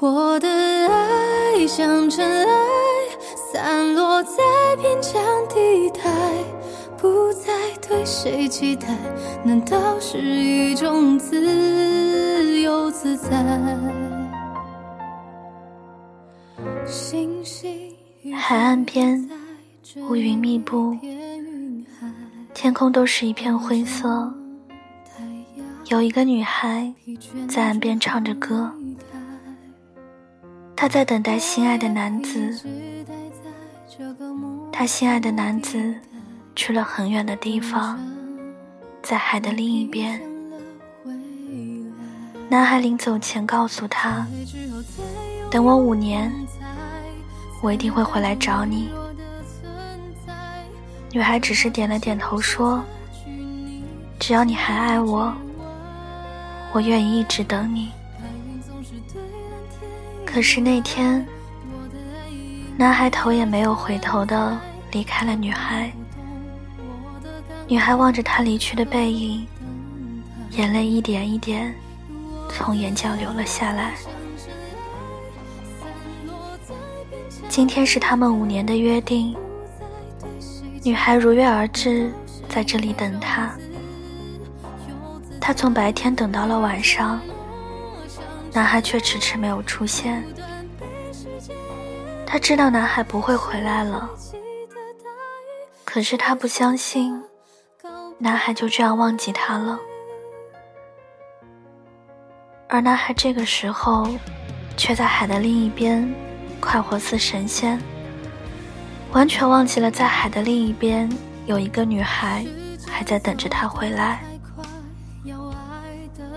我的爱像尘埃，散落在边疆地带，不再对谁期待，难道是一种自由自在？星星海岸边，乌云密布，天空都是一片灰色。有一个女孩在岸边唱着歌。他在等待心爱的男子，他心爱的男子去了很远的地方，在海的另一边。男孩临走前告诉他：“等我五年，我一定会回来找你。”女孩只是点了点头，说：“只要你还爱我，我愿意一直等你。”可是那天，男孩头也没有回头的离开了女孩。女孩望着他离去的背影，眼泪一点一点从眼角流了下来。今天是他们五年的约定，女孩如约而至，在这里等他。他从白天等到了晚上。男孩却迟迟没有出现。他知道男孩不会回来了，可是他不相信，男孩就这样忘记他了。而男孩这个时候，却在海的另一边，快活似神仙，完全忘记了在海的另一边有一个女孩还在等着他回来。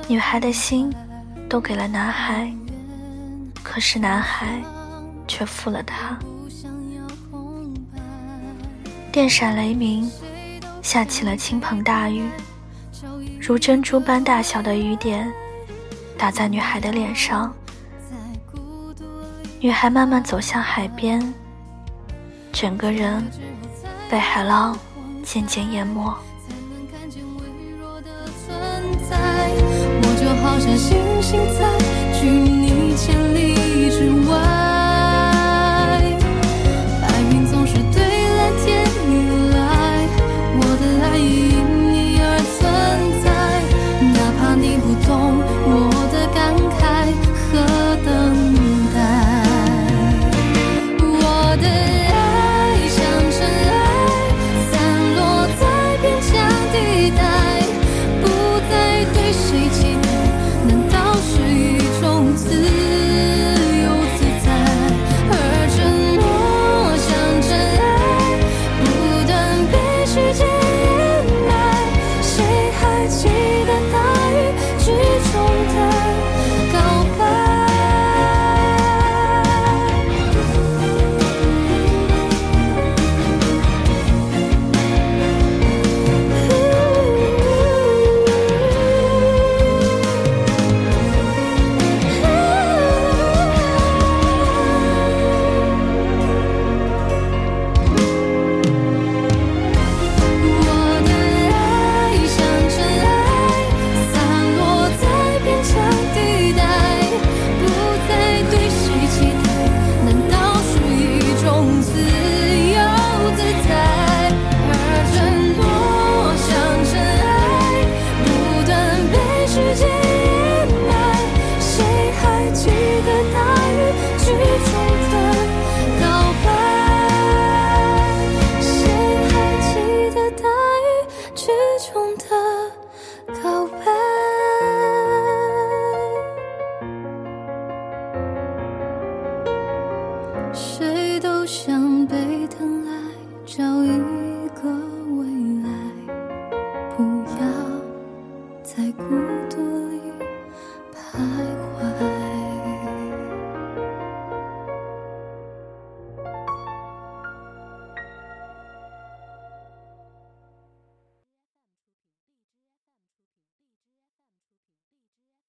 女孩的心。都给了男孩，可是男孩却负了他。电闪雷鸣，下起了倾盆大雨，如珍珠般大小的雨点打在女孩的脸上。女孩慢慢走向海边，整个人被海浪渐渐淹没。像星星在谁都想被疼爱找一个未来不要再孤独。